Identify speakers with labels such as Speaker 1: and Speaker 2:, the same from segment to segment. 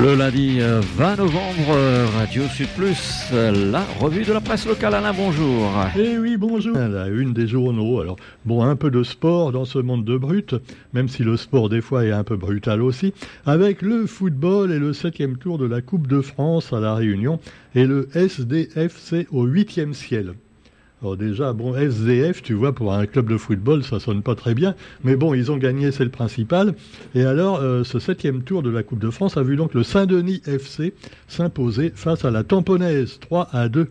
Speaker 1: Le lundi 20 euh, novembre, euh, Radio Sud Plus, euh, la revue de la presse locale. Alain, bonjour.
Speaker 2: Eh oui, bonjour. La une des journaux. Alors, bon, un peu de sport dans ce monde de brut, même si le sport des fois est un peu brutal aussi, avec le football et le septième tour de la Coupe de France à La Réunion et le SDFC au huitième ciel. Alors déjà, bon, SDF, tu vois, pour un club de football, ça sonne pas très bien. Mais bon, ils ont gagné, c'est le principal. Et alors, euh, ce septième tour de la Coupe de France a vu donc le Saint-Denis FC s'imposer face à la Tamponaise 3 à 2.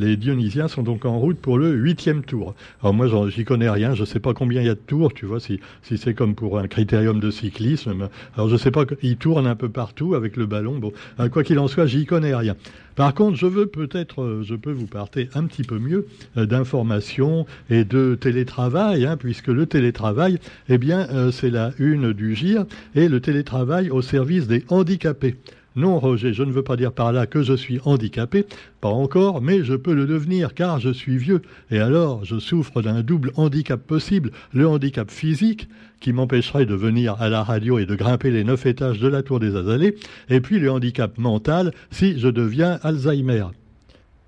Speaker 2: Les Dionysiens sont donc en route pour le huitième tour. Alors moi, j'y connais rien, je ne sais pas combien il y a de tours, tu vois, si, si c'est comme pour un critérium de cyclisme. Alors je ne sais pas, ils tournent un peu partout avec le ballon. Bon, euh, quoi qu'il en soit, j'y connais rien. Par contre, je veux peut-être, euh, je peux vous parler un petit peu mieux euh, d'informations et de télétravail, hein, puisque le télétravail, eh bien, c'est la une du GIR et le télétravail au service des handicapés. Non, Roger, je ne veux pas dire par là que je suis handicapé, pas encore, mais je peux le devenir car je suis vieux. Et alors, je souffre d'un double handicap possible, le handicap physique, qui m'empêcherait de venir à la radio et de grimper les neuf étages de la tour des Azalées, et puis le handicap mental si je deviens Alzheimer.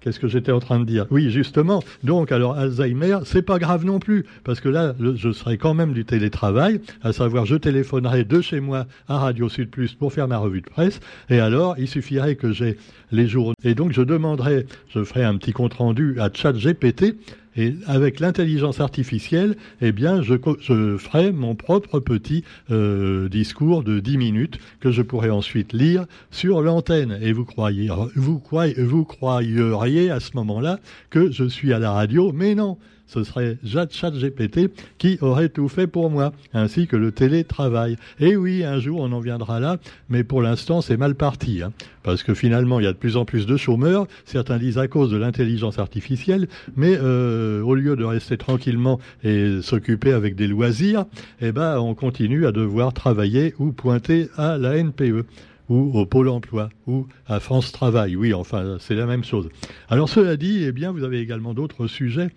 Speaker 2: Qu'est-ce que j'étais en train de dire? Oui, justement. Donc, alors Alzheimer, c'est pas grave non plus, parce que là, je serai quand même du télétravail, à savoir, je téléphonerai de chez moi à Radio Sud Plus pour faire ma revue de presse, et alors, il suffirait que j'ai les jours, et donc je demanderai, je ferai un petit compte rendu à ChatGPT et avec l'intelligence artificielle, eh bien, je, je, ferai mon propre petit euh, discours de 10 minutes que je pourrai ensuite lire sur l'antenne. Et vous croyez, vous croyez, vous croyeriez à ce moment-là que je suis à la radio, mais non ce serait ChatGPT qui aurait tout fait pour moi, ainsi que le télétravail. Et oui, un jour on en viendra là, mais pour l'instant c'est mal parti, hein, parce que finalement il y a de plus en plus de chômeurs, certains disent à cause de l'intelligence artificielle, mais euh, au lieu de rester tranquillement et s'occuper avec des loisirs, eh ben on continue à devoir travailler ou pointer à la NPE ou au Pôle emploi ou à France Travail. Oui, enfin, c'est la même chose. Alors, cela dit, eh bien, vous avez également d'autres sujets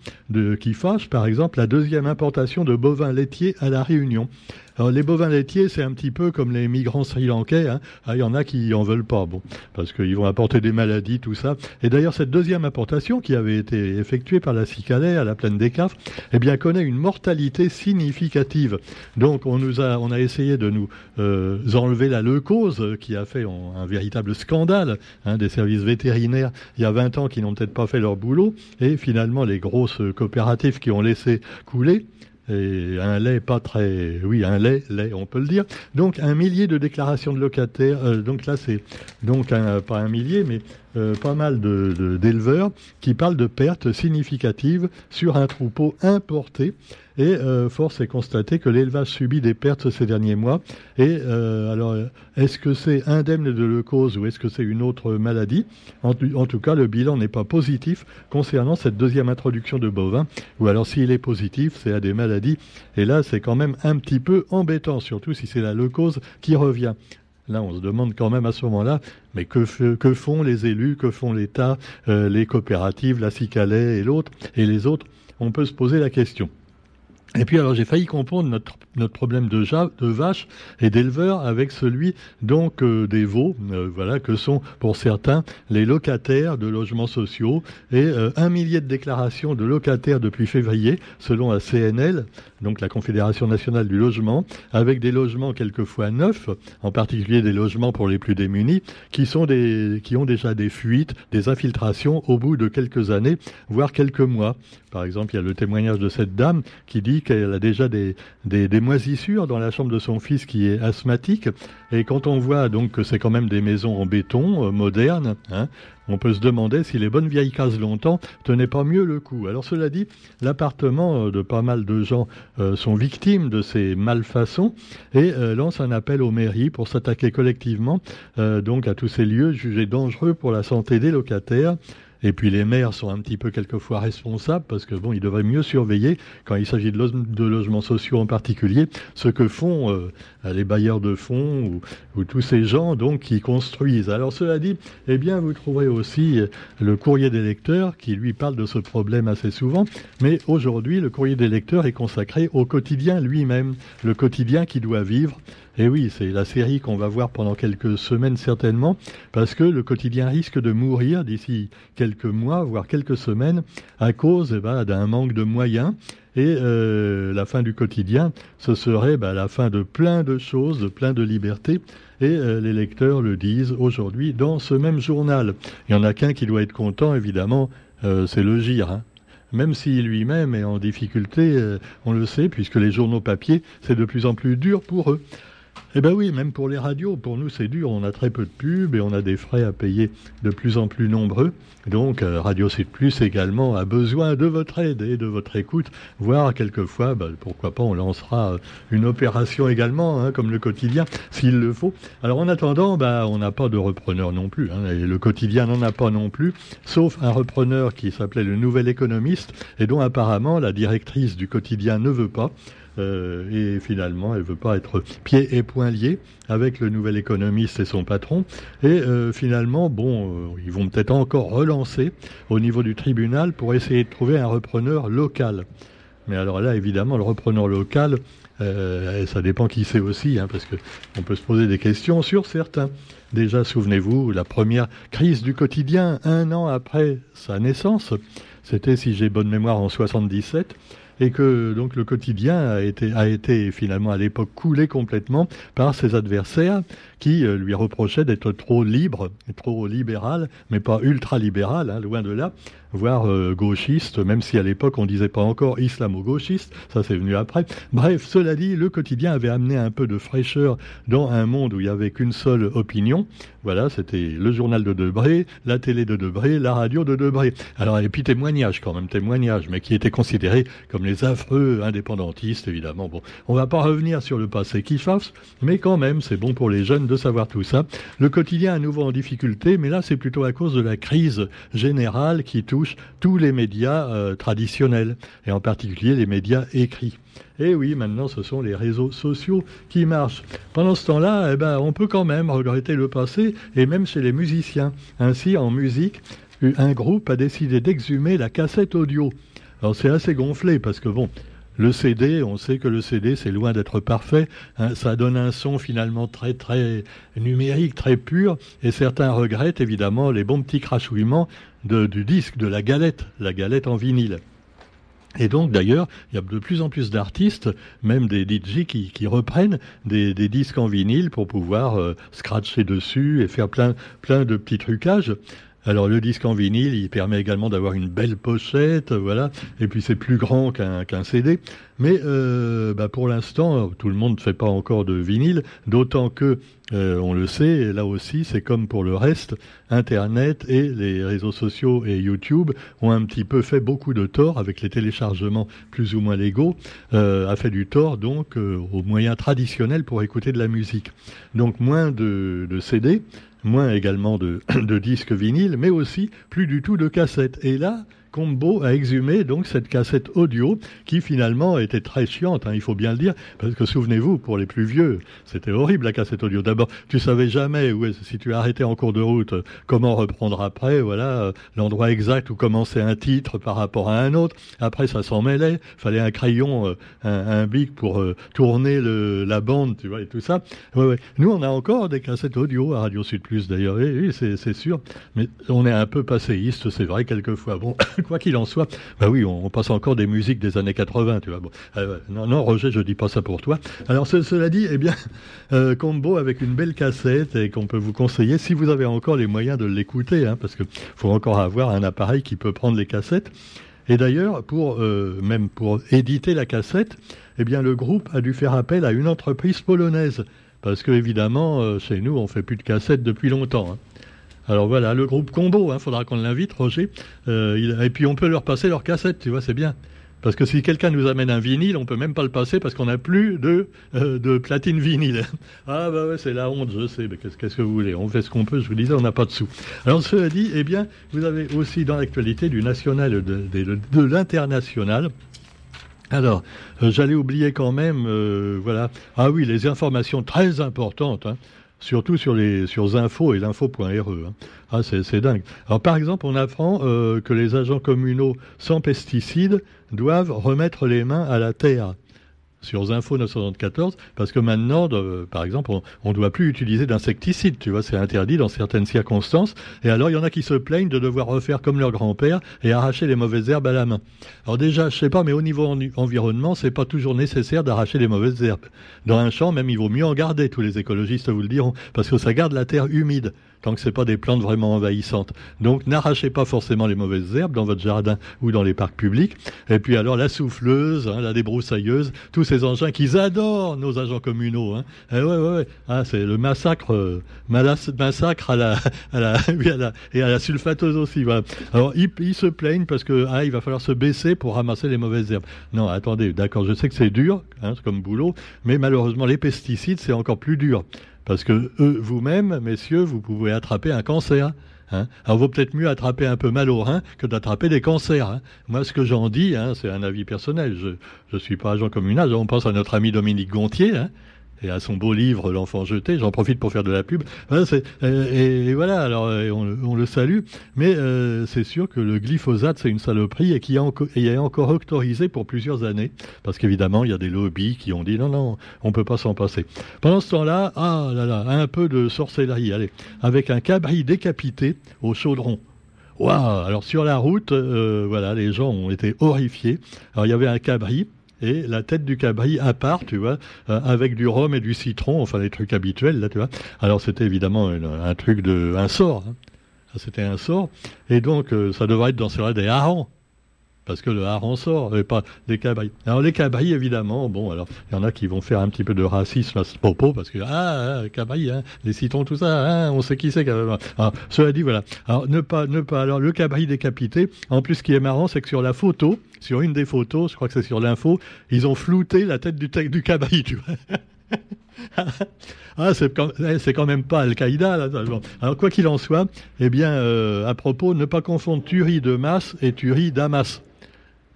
Speaker 2: qui fâchent. Par exemple, la deuxième importation de bovins laitiers à La Réunion. Alors, les bovins laitiers, c'est un petit peu comme les migrants sri-lankais. Hein. Ah, il y en a qui en veulent pas, bon, parce qu'ils vont apporter des maladies, tout ça. Et d'ailleurs, cette deuxième importation qui avait été effectuée par la Cicalais à la plaine des Cafres, eh bien, connaît une mortalité significative. Donc, on nous a, on a essayé de nous euh, enlever la leucose, qui a fait un véritable scandale hein, des services vétérinaires il y a 20 ans qui n'ont peut-être pas fait leur boulot. Et finalement, les grosses coopératives qui ont laissé couler, et un lait pas très, oui, un lait, lait, on peut le dire. Donc un millier de déclarations de locataires. Euh, donc là, c'est donc pas un millier, mais euh, pas mal d'éleveurs qui parlent de pertes significatives sur un troupeau importé. Et euh, force est constater que l'élevage subit des pertes ces derniers mois. Et euh, alors, est-ce que c'est indemne de leucose ou est-ce que c'est une autre maladie? En, en, tout cas, le bilan n'est pas positif concernant cette deuxième introduction de bovins. Ou alors, s'il est positif, c'est à des maladies. Et là, c'est quand même un petit peu embêtant, surtout si c'est la leucose qui revient. Là, on se demande quand même à ce moment-là, mais que, font les élus, que font l'État, euh, les coopératives, la Cicalais et l'autre, et les autres? On peut se poser la question. Et puis alors j'ai failli comprendre notre, notre problème de, vaches et d'éleveurs avec celui donc euh, des veaux, euh, voilà que sont pour certains les locataires de logements sociaux et euh, un millier de déclarations de locataires depuis février selon la CNL, donc la Confédération nationale du logement, avec des logements quelquefois neufs, en particulier des logements pour les plus démunis, qui sont des qui ont déjà des fuites, des infiltrations au bout de quelques années, voire quelques mois. Par exemple, il y a le témoignage de cette dame qui dit qu'elle a déjà des, moisissures dans la chambre de son fils qui est asthmatique. Et quand on voit donc que c'est quand même des maisons en béton, euh, modernes, hein, on peut se demander si les bonnes vieilles cases longtemps tenaient pas mieux le coup. Alors cela dit, l'appartement euh, de pas mal de gens euh, sont victimes de ces malfaçons et lance un appel aux mairies pour s'attaquer collectivement donc à tous ces lieux jugés dangereux pour la santé des locataires et puis les maires sont un petit peu quelquefois responsables parce que bon, ils devraient mieux surveiller quand il s'agit de, logements sociaux en particulier ce que font euh, les bailleurs de fonds ou, tous ces gens donc qui construisent. Alors cela dit, eh bien vous trouverez aussi euh, le courrier des lecteurs qui lui parle de ce problème assez souvent. Mais aujourd'hui, le courrier des lecteurs est consacré au quotidien lui-même, le quotidien qui doit vivre Et oui, c'est la série qu'on va voir pendant quelques semaines certainement, parce que le quotidien risque de mourir d'ici quelques mois, voire quelques semaines, à cause eh ben, d'un manque de moyens. Et euh, la fin du quotidien, ce serait bah, la fin de plein de choses, de plein de libertés. Et euh, les lecteurs le disent aujourd'hui dans ce même journal. Il n'y en a qu'un qui doit être content, évidemment, euh, c'est le GIR. Hein. Même s'il lui-même est en difficulté, on le sait, puisque les journaux papier, c'est de plus en plus dur pour eux. Eh bien oui, même pour les radios, pour nous c'est dur, on a très peu de pubs et on a des frais à payer de plus en plus nombreux. Donc euh, Radio Sud Plus également a besoin de votre aide et de votre écoute, voire quelquefois, bah, pourquoi pas, on lancera euh, une opération également, hein, comme le quotidien, s'il le faut. Alors en attendant, bah, on n'a pas de repreneur non plus, hein, et le quotidien n'en a pas non plus, sauf un repreneur qui s'appelait le Nouvel Économiste et dont apparemment la directrice du quotidien ne veut pas. Euh, et finalement, elle veut pas être pieds et poings liés avec le nouvel économiste et son patron. Et euh, finalement, bon, euh, ils vont peut-être encore relancer au niveau du tribunal pour essayer de trouver un repreneur local. Mais alors là, évidemment, le repreneur local, ça dépend qui c'est aussi, hein, parce que on peut se poser des questions sur certains. Déjà, souvenez-vous, la première crise du quotidien, un an après sa naissance, c'était, si j'ai bonne mémoire, en 77 et que donc le quotidien a été, a été finalement à l'époque coulé complètement par ses adversaires qui euh, lui reprochaient d'être trop libre, trop libéral, mais pas ultra libéral, hein, loin de là, voire euh, gauchiste, même si à l'époque on disait pas encore islamo-gauchiste, ça c'est venu après. Bref, cela dit, le quotidien avait amené un peu de fraîcheur dans un monde où il n'y avait qu'une seule opinion. Voilà, c'était le journal de Debré, la télé de Debré, la radio de Debré. Alors, et puis témoignages quand même, témoignages, mais qui étaient considérés comme les affreux indépendantistes, évidemment. Bon, on va pas revenir sur le passé qui fasse, mais quand même, c'est bon pour les jeunes de savoir tout ça. Le quotidien à nouveau en difficulté, mais là, c'est plutôt à cause de la crise générale qui touche tous les médias euh, traditionnels, et en particulier les médias écrits. Et oui, maintenant, ce sont les réseaux sociaux qui marchent. Pendant ce temps-là, eh ben, on peut quand même regretter le passé, et même chez les musiciens. Ainsi, en musique, un groupe a décidé d'exhumer la cassette audio. Alors c'est assez gonflé parce que bon, le CD, on sait que le CD, c'est loin d'être parfait. Hein, ça donne un son finalement très très numérique, très pur. Et certains regrettent évidemment les bons petits crachouillements du disque, de la galette, la galette en vinyle. Et donc d'ailleurs, il y a de plus en plus d'artistes, même des DJ qui, reprennent des, disques en vinyle pour pouvoir euh, scratcher dessus et faire plein, plein de petits trucages. Alors le disque en vinyle, il permet également d'avoir une belle pochette, voilà. Et puis c'est plus grand qu'un CD. Mais euh, bah pour l'instant, tout le monde ne fait pas encore de vinyle, d'autant que euh, on le sait, là aussi, c'est comme pour le reste, Internet et les réseaux sociaux et YouTube ont un petit peu fait beaucoup de tort avec les téléchargements plus ou moins légaux, euh, a fait du tort donc aux moyens traditionnels pour écouter de la musique. Donc moins de, de CD, moins également de, disques vinyles, mais aussi plus du tout de cassettes. Et là, Combo a exhumé donc cette cassette audio qui finalement était très chiante, hein, il faut bien le dire, parce que souvenez-vous, pour les plus vieux, c'était horrible la cassette audio. D'abord, tu savais jamais où si tu arrêtais en cours de route, comment reprendre après, voilà, euh, l'endroit exact où commençait un titre par rapport à un autre. Après, ça s'en mêlait, fallait un crayon, euh, un, bic pour euh, tourner la bande, tu vois, et tout ça. Nous, on a encore des cassettes audio à Radio Sud Plus d'ailleurs, oui, oui c'est sûr, mais on est un peu passéiste, c'est vrai quelquefois. Bon. Quoi qu'il en soit, bah oui, on, passe encore des musiques des années 80, tu vois. Euh, non, non, Roger, je dis pas ça pour toi. Alors, cela dit, eh bien, euh, combo avec une belle cassette et qu'on peut vous conseiller si vous avez encore les moyens de l'écouter, hein, parce que faut encore avoir un appareil qui peut prendre les cassettes. Et d'ailleurs, pour euh, même pour éditer la cassette, eh bien, le groupe a dû faire appel à une entreprise polonaise, parce que évidemment, chez nous, on fait plus de cassettes depuis longtemps. Hein. Alors voilà, le groupe Combo, il hein, faudra qu'on l'invite, Roger. Euh, et puis on peut leur passer leur cassette, tu vois, c'est bien. Parce que si quelqu'un nous amène un vinyle, on peut même pas le passer parce qu'on n'a plus de, euh, de platine vinyle. ah bah ouais, c'est la honte, je sais, mais qu'est-ce que vous voulez? On fait ce qu'on peut, je vous disais, on n'a pas de sous. Alors cela dit, eh bien, vous avez aussi dans l'actualité du national de, de, l'international. Alors, euh, j'allais oublier quand même, voilà. Ah oui, les informations très importantes. Hein surtout sur les sur info et l'info.re. Hein. Ah, c'est dingue. Alors, par exemple, on apprend euh, que les agents communaux sans pesticides doivent remettre les mains à la terre. Sur Zinfo 974, parce que maintenant, par exemple, on ne doit plus utiliser d'insecticides, tu vois, c'est interdit dans certaines circonstances. Et alors, il y en a qui se plaignent de devoir refaire comme leur grand-père et arracher les mauvaises herbes à la main. Alors déjà, je sais pas, mais au niveau environnement, c'est pas toujours nécessaire d'arracher les mauvaises herbes. Dans un champ, même, il vaut mieux en garder, tous les écologistes vous le diront, parce que ça garde la terre humide tant que c'est pas des plantes vraiment envahissantes. Donc n'arrachez pas forcément les mauvaises herbes dans votre jardin ou dans les parcs publics. Et puis alors la souffleuse, hein, la débroussailleuse, tous ces engins qu'ils adorent nos agents communaux. Hein. Eh ouais, ouais, ouais. Ah, c'est le massacre, euh, massacre à la, à la, et à la sulfateuse aussi. Alors ils, se plaignent parce que ah, il va falloir se baisser pour ramasser les mauvaises herbes. Non, attendez, d'accord, je sais que c'est dur, hein, comme boulot, mais malheureusement les pesticides c'est encore plus dur. Parce que vous-même, messieurs, vous pouvez attraper un cancer. Hein. Alors, vaut peut-être mieux attraper un peu mal au rein que d'attraper des cancers. Hein. Moi, ce que j'en dis, hein, c'est un avis personnel. Je ne suis pas agent communal. On pense à notre ami Dominique Gontier, hein, et à son beau livre L'enfant jeté. J'en profite pour faire de la pub. et, voilà, alors on, le salue. Mais euh, c'est sûr que le glyphosate, c'est une saloperie et qui est encore autorisé pour plusieurs années. Parce qu'évidemment, il y a des lobbies qui ont dit non, non, on peut pas s'en passer. Pendant ce temps-là, ah là là, un peu de sorcellerie, allez, avec un cabri décapité au chaudron. Waouh Alors sur la route, euh, voilà, les gens ont été horrifiés. Alors il y avait un cabri et la tête du cabri à part, tu vois, euh, avec du rhum et du citron, enfin les trucs habituels, là, tu vois. Alors c'était évidemment un truc de, un sort. Hein. C'était un sort. Et donc, euh, ça devrait être dans ce des harengs parce que le hareng sort, et pas des cabris. Alors les cabris, évidemment, bon, alors il y en a qui vont faire un petit peu de racisme à ce propos, parce que ah, ah cabri, hein, les citrons, tout ça, hein, on sait qui c'est. Alors, cela dit, voilà. Alors ne pas, ne pas. Alors le cabri décapité. En plus, ce qui est marrant, c'est que sur la photo, sur une des photos, je crois que c'est sur l'info, ils ont flouté la tête du, du cabri, tu vois. ah, c'est quand, eh, même pas Al-Qaïda. Alors, quoi qu'il en soit, eh bien, euh, à propos, ne pas confondre tuerie de masse et tuerie d'Amas.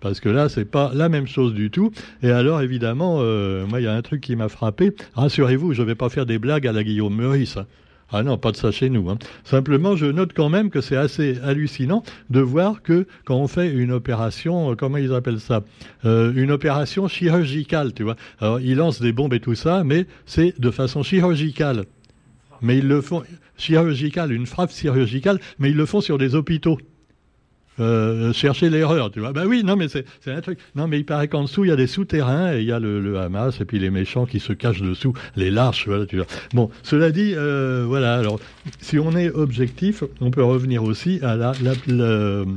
Speaker 2: Parce que là, c'est pas la même chose du tout. Et alors, évidemment, euh, moi, il y a un truc qui m'a frappé. Rassurez-vous, je ne vais pas faire des blagues à la Guillaume Meurice. Hein. Ah non, pas de ça chez nous. Hein. Simplement, je note quand même que c'est assez hallucinant de voir que quand on fait une opération, euh, comment ils appellent ça euh, Une opération chirurgicale, tu vois. Alors, ils lancent des bombes et tout ça, mais c'est de façon chirurgicale. Mais ils le font chirurgicale, une frappe chirurgicale, mais ils le font sur des hôpitaux. Euh, chercher l'erreur, tu vois. Ben oui, non, mais c'est un truc. Non, mais il paraît qu'en dessous, il y a des souterrains et il y a le, Hamas et puis les méchants qui se cachent dessous, les lâches, voilà, tu vois. Bon, cela dit, euh, voilà. Alors, si on est objectif, on peut revenir aussi à la,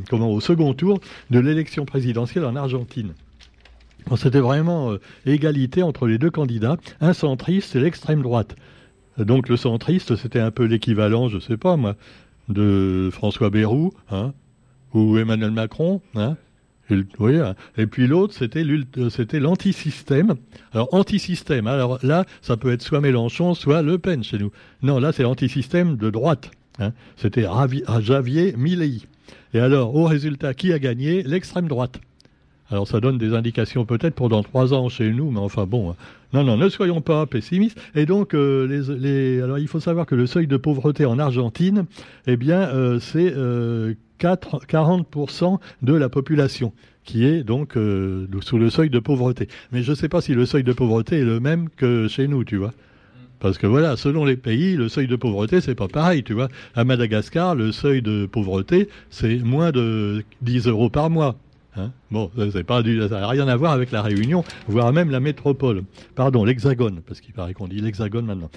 Speaker 2: comment, au second tour de l'élection présidentielle en Argentine. C'était vraiment euh, égalité entre les deux candidats, un centriste et l'extrême droite. Donc le centriste, c'était un peu l'équivalent, je sais pas moi, de François Bayrou, hein, ou Emmanuel Macron, hein oui, hein. et puis l'autre, c'était c'était l'antisystème. Alors antisystème. Alors là, ça peut être soit Mélenchon, soit Le Pen chez nous. Non, là, c'est l'antisystème de droite. Hein. C'était Javier Milei. Et alors, au résultat, qui a gagné? L'extrême droite. Alors ça donne des indications peut-être pour dans trois ans chez nous, mais enfin bon. Hein. Non, non, ne soyons pas pessimistes. Et donc, euh, les, alors il faut savoir que le seuil de pauvreté en Argentine, eh bien, euh, c'est euh, 40% de la population qui est donc euh, sous le seuil de pauvreté. Mais je ne sais pas si le seuil de pauvreté est le même que chez nous, tu vois. Parce que voilà, selon les pays, le seuil de pauvreté, c'est pas pareil, tu vois. À Madagascar, le seuil de pauvreté, c'est moins de 10 euros par mois. Hein? bon, ça n'a rien à voir avec la Réunion, voire même la métropole. Pardon, l'Hexagone, parce qu'il paraît qu'on dit l'Hexagone maintenant.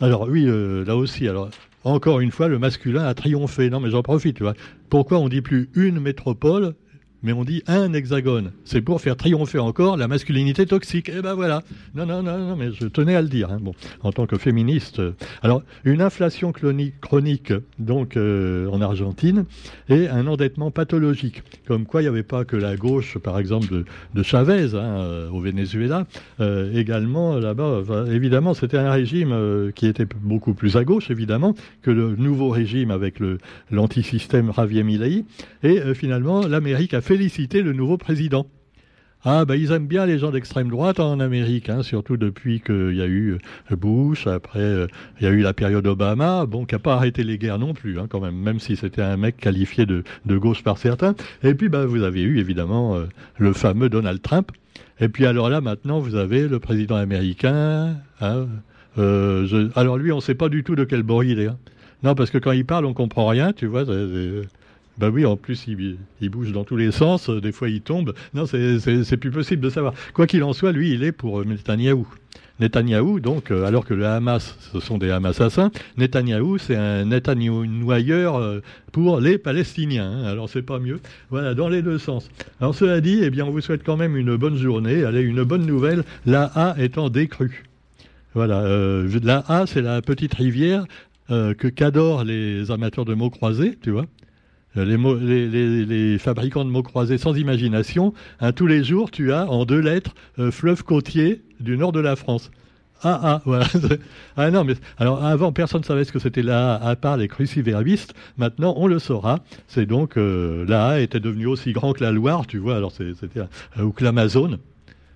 Speaker 2: Alors oui, euh, là aussi, alors encore une fois, le masculin a triomphé. Non, mais j'en profite, tu. Pourquoi on dit plus une métropole mais on dit un hexagone. C'est pour faire triompher encore la masculinité toxique. Eh ben voilà. Non, non, non, non, mais je tenais à le dire. Hein. Bon, en tant que féministe. Euh, alors, une inflation chronique, donc euh, en Argentine, et un endettement pathologique. Comme quoi, il n'y avait pas que la gauche, par exemple, de, Chavez hein, euh, au Venezuela. également, là-bas, évidemment, c'était un régime qui était beaucoup plus à gauche, évidemment, que le nouveau régime avec l'antisystème Javier Milei. Et finalement, l'Amérique a fait féliciter le nouveau président. Ah, ben ils aiment bien les gens d'extrême droite en Amérique, hein, surtout depuis qu'il y a eu euh, Bush, après euh, il y a eu la période Obama, bon, qui n'a pas arrêté les guerres non plus, hein, quand même, même si c'était un mec qualifié de, de, gauche par certains. Et puis, ben, vous avez eu évidemment euh, le fameux Donald Trump. Et puis alors là, maintenant, vous avez le président américain. Hein, je... Alors lui, on ne sait pas du tout de quel bord il est. Hein. Non, parce que quand il parle, on comprend rien, tu vois. Ben oui, en plus, il, bouge dans tous les sens, des fois il tombe. Non, c'est plus possible de savoir. Quoi qu'il en soit, lui, il est pour Netanyahou. Netanyahou, donc, euh, alors que le Hamas, ce sont des Hamas-assassins, Netanyahou, c'est un Netanyahoueur euh, pour les Palestiniens. Hein. alors, c'est pas mieux. Voilà, dans les deux sens. Alors, cela dit, eh bien, on vous souhaite quand même une bonne journée. Allez, une bonne nouvelle, la A étant décrue. Voilà, euh, la A, c'est la petite rivière que qu'adorent les amateurs de mots croisés, tu vois. Les, fabricants de mots croisés sans imagination, hein, tous les jours, tu as en deux lettres euh, fleuve côtier du nord de la France. Ah, ah, voilà. ah non, mais alors avant, personne ne savait ce que c'était la à part les cruciverbistes. Maintenant, on le saura. C'est donc euh, la était devenue aussi grand que la Loire, tu vois. Alors c'était euh, ou que l'Amazone.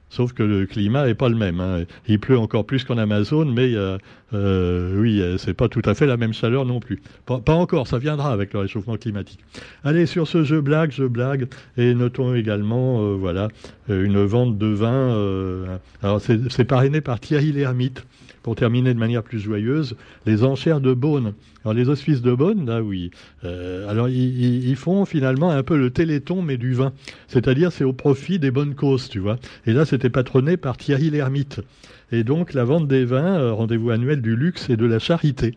Speaker 2: Sauf que le climat n'est pas le même. Hein. Il pleut encore plus qu'en Amazon, mais euh, euh, oui, euh, c'est pas tout à fait la même chaleur non plus. Pas, encore, ça viendra avec le réchauffement climatique. Allez, sur ce jeu blague, je blague, et notons également, voilà, une vente de vin. alors c'est parrainé par Thierry Lhermitte pour terminer de manière plus joyeuse, les enchères de Beaune. Alors les hospices de Beaune, là oui, euh, alors ils, font finalement un peu le téléthon mais du vin. C'est-à-dire c'est au profit des bonnes causes, tu vois. Et là c'était patronné par Thierry Lhermitte. Et donc la vente des vins, euh, rendez-vous annuel du luxe et de la charité.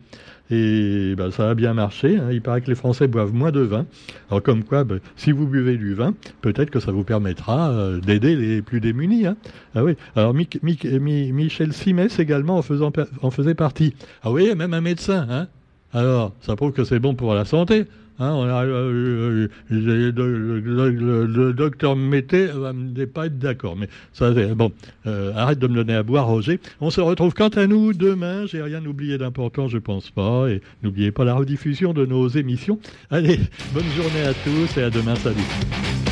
Speaker 2: Et ben, ça a bien marché. Hein. Il paraît que les Français boivent moins de vin. Alors comme quoi, ben, si vous buvez du vin, peut-être que ça vous permettra euh, d'aider les plus démunis. Hein. Ah oui. Alors Michel Simès également en, faisant, en faisait partie. Ah oui, même un médecin. Hein. Alors, ça prouve que c'est bon pour la santé. Euh, euh, le, docteur Mété va me pas être d'accord, mais ça, bon, euh, arrête de me donner à boire, Roger. On se retrouve quant à nous demain. J'ai rien oublié d'important, je pense pas, et n'oubliez pas la rediffusion de nos émissions. Allez, bonne journée à tous et à demain, salut.